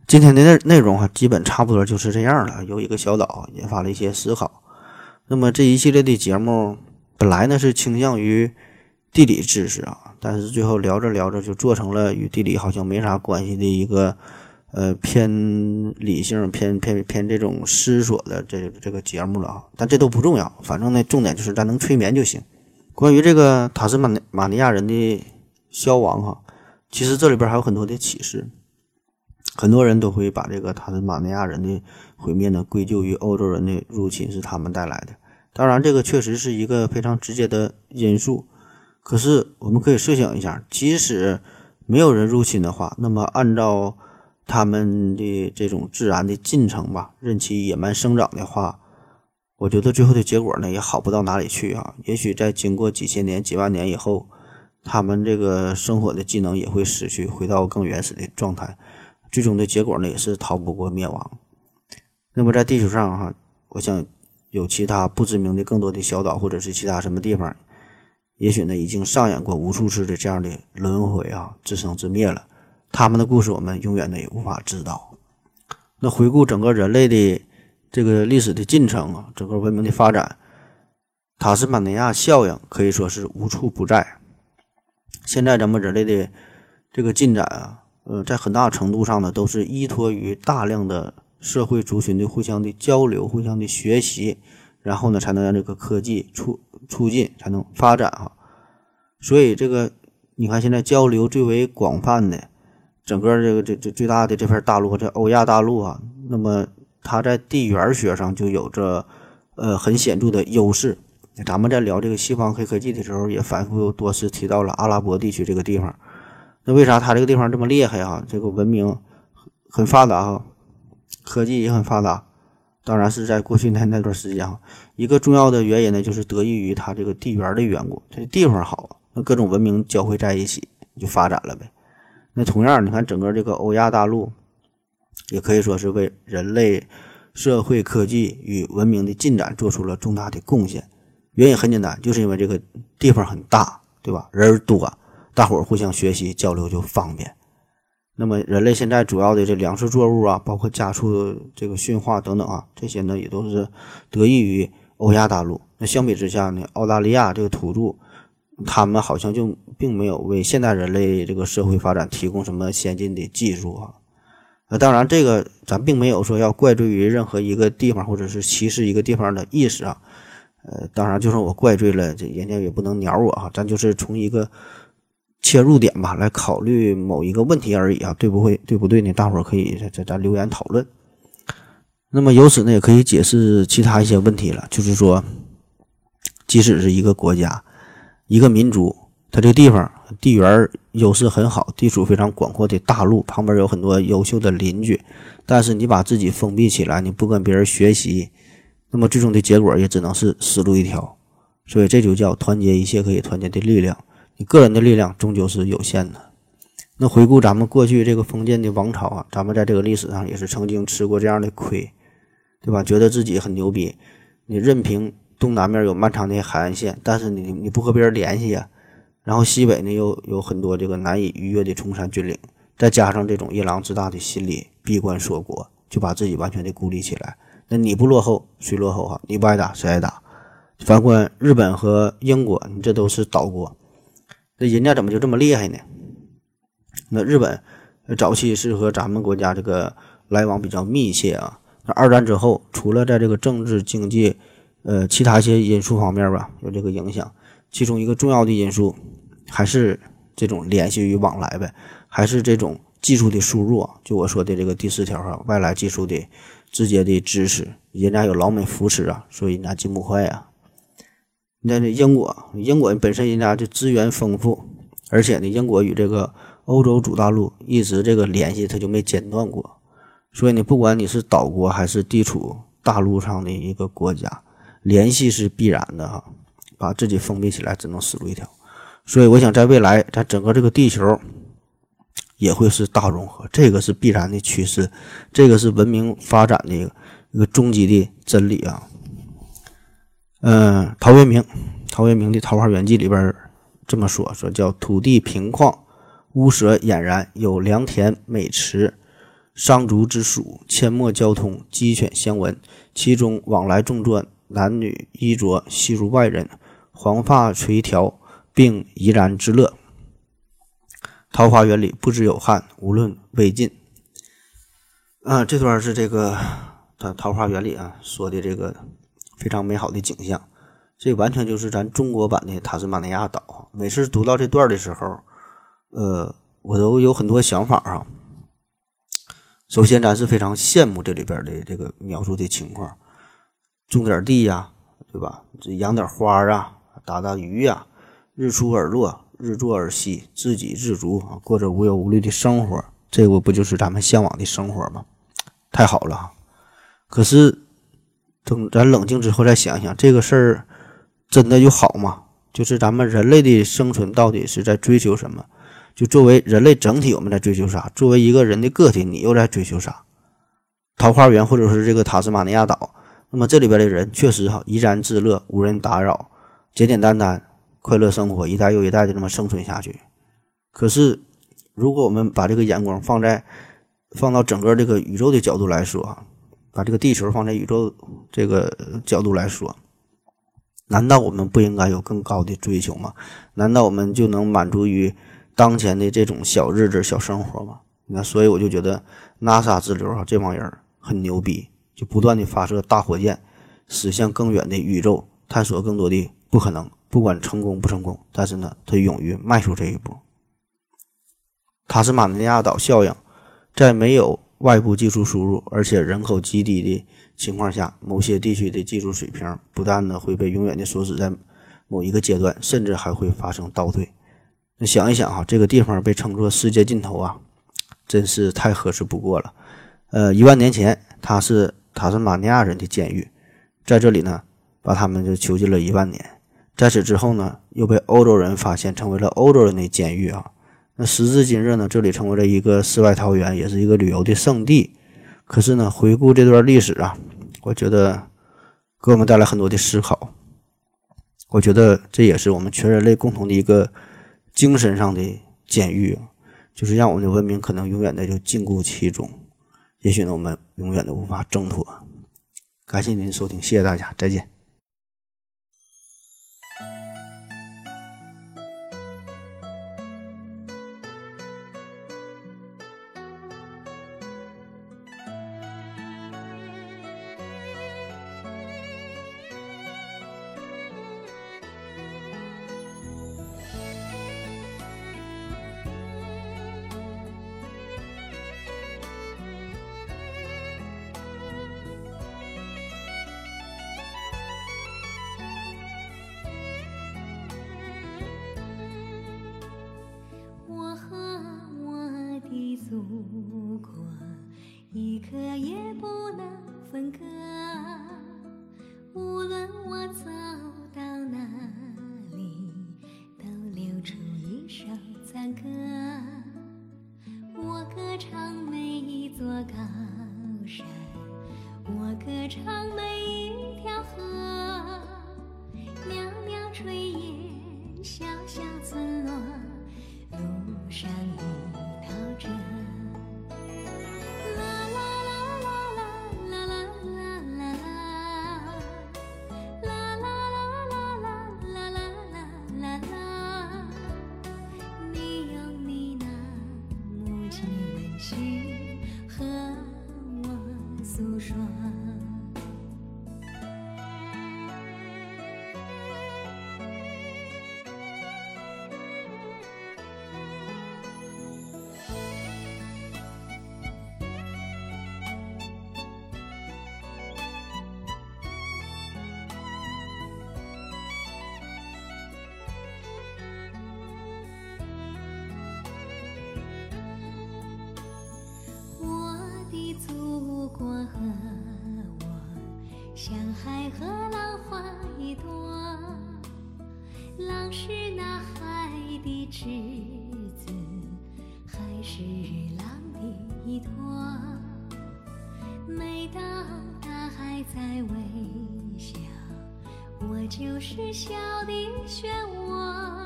今天的内内容哈，基本差不多就是这样了。由一个小岛引发了一些思考。那么这一系列的节目本来呢是倾向于地理知识啊，但是最后聊着聊着就做成了与地理好像没啥关系的一个。呃，偏理性、偏偏偏这种思索的这这个节目了啊，但这都不重要，反正呢，重点就是咱能催眠就行。关于这个塔斯马尼马尼亚人的消亡哈，其实这里边还有很多的启示。很多人都会把这个塔斯马尼亚人的毁灭呢归咎于欧洲人的入侵是他们带来的。当然，这个确实是一个非常直接的因素。可是我们可以设想一下，即使没有人入侵的话，那么按照他们的这种自然的进程吧，任其野蛮生长的话，我觉得最后的结果呢也好不到哪里去啊。也许在经过几千年、几万年以后，他们这个生活的技能也会失去，回到更原始的状态。最终的结果呢也是逃不过灭亡。那么在地球上哈，我想有其他不知名的更多的小岛，或者是其他什么地方，也许呢已经上演过无数次的这样的轮回啊，自生自灭了。他们的故事，我们永远的也无法知道。那回顾整个人类的这个历史的进程啊，整个文明的发展，塔斯马尼亚效应可以说是无处不在。现在咱们人类的这个进展啊，呃，在很大程度上呢，都是依托于大量的社会族群的互相的交流、互相的学习，然后呢，才能让这个科技促促进，才能发展哈。所以这个你看，现在交流最为广泛的。整个这个这这最大的这片大陆，这欧亚大陆啊，那么它在地缘学上就有着呃很显著的优势。咱们在聊这个西方黑科技的时候，也反复多次提到了阿拉伯地区这个地方。那为啥他这个地方这么厉害啊？这个文明很发达哈，科技也很发达。当然是在过去那那段时间哈，一个重要的原因呢，就是得益于它这个地缘的缘故，这地方好，那各种文明交汇在一起就发展了呗。那同样，你看整个这个欧亚大陆，也可以说是为人类社会科技与文明的进展做出了重大的贡献。原因很简单，就是因为这个地方很大，对吧？人多，大伙儿互相学习交流就方便。那么人类现在主要的这粮食作物啊，包括家畜这个驯化等等啊，这些呢也都是得益于欧亚大陆。那相比之下呢，澳大利亚这个土著。他们好像就并没有为现代人类这个社会发展提供什么先进的技术啊，呃，当然这个咱并没有说要怪罪于任何一个地方或者是歧视一个地方的意思啊。呃，当然就算我怪罪了，这人家也不能鸟我哈。咱就是从一个切入点吧来考虑某一个问题而已啊，对不会对不对呢？大伙儿可以在在咱留言讨论。那么由此呢，也可以解释其他一些问题了，就是说，即使是一个国家、一个民族，它这个地方地缘优势很好，地处非常广阔的大陆，旁边有很多优秀的邻居，但是你把自己封闭起来，你不跟别人学习，那么最终的结果也只能是死路一条。所以这就叫团结一切可以团结的力量，你个人的力量终究是有限的。那回顾咱们过去这个封建的王朝啊，咱们在这个历史上也是曾经吃过这样的亏。对吧？觉得自己很牛逼，你任凭东南面有漫长的海岸线，但是你你不和别人联系呀。然后西北呢又有很多这个难以逾越的崇山峻岭，再加上这种夜郎自大的心理，闭关锁国，就把自己完全的孤立起来。那你不落后谁落后哈？你不挨打谁挨打？反观日本和英国，你这都是岛国，那人家怎么就这么厉害呢？那日本早期是和咱们国家这个来往比较密切啊。那二战之后，除了在这个政治、经济，呃，其他一些因素方面吧，有这个影响，其中一个重要的因素还是这种联系与往来呗，还是这种技术的输入啊。就我说的这个第四条啊，外来技术的直接的支持，人家有老美扶持啊，所以人家进步快啊。那这英国，英国本身人家就资源丰富，而且呢，英国与这个欧洲主大陆一直这个联系，它就没间断过。所以你不管你是岛国还是地处大陆上的一个国家，联系是必然的哈。把自己封闭起来，只能死路一条。所以我想，在未来，咱整个这个地球也会是大融合，这个是必然的趋势，这个是文明发展的一个一个终极的真理啊。嗯，陶渊明，陶渊明的《桃花源记》里边这么说：说叫土地平旷，屋舍俨然，有良田美池。商族之属，阡陌交通，鸡犬相闻。其中往来众转，男女衣着悉如外人，黄发垂髫，并怡然之乐。桃花源里不知有汉，无论魏晋。啊，这段是这个他桃花源里啊说的这个非常美好的景象，这完全就是咱中国版的塔斯马尼亚岛。每次读到这段的时候，呃，我都有很多想法啊。首先，咱是非常羡慕这里边的这个描述的情况，种点地呀，对吧？养点花啊，打打鱼呀，日出而落，日作而息，自给自足啊，过着无忧无虑的生活，这个不就是咱们向往的生活吗？太好了！可是等咱冷静之后再想想，这个事儿真的就好吗？就是咱们人类的生存到底是在追求什么？就作为人类整体，我们在追求啥？作为一个人的个体，你又在追求啥？桃花源，或者是这个塔斯马尼亚岛，那么这里边的人确实哈，怡然自乐，无人打扰，简简单单，快乐生活，一代又一代的这么生存下去。可是，如果我们把这个眼光放在放到整个这个宇宙的角度来说，把这个地球放在宇宙这个角度来说，难道我们不应该有更高的追求吗？难道我们就能满足于？当前的这种小日子、小生活吗，那所以我就觉得 NASA 之流啊，这帮人很牛逼，就不断的发射大火箭，驶向更远的宇宙，探索更多的不可能。不管成功不成功，但是呢，他勇于迈出这一步。塔斯马尼亚岛效应，在没有外部技术输入，而且人口极低的情况下，某些地区的技术水平不但呢会被永远的锁死在某一个阶段，甚至还会发生倒退。那想一想哈，这个地方被称作世界尽头啊，真是太合适不过了。呃，一万年前，它是塔斯马尼亚人的监狱，在这里呢，把他们就囚禁了一万年。在此之后呢，又被欧洲人发现，成为了欧洲人的监狱啊。时至今日呢，这里成为了一个世外桃源，也是一个旅游的圣地。可是呢，回顾这段历史啊，我觉得给我们带来很多的思考。我觉得这也是我们全人类共同的一个。精神上的监狱，就是让我们的文明可能永远的就禁锢其中，也许呢，我们永远都无法挣脱。感谢您的收听，谢谢大家，再见。池子还是浪的依托，每当大海在微笑，我就是笑的漩涡。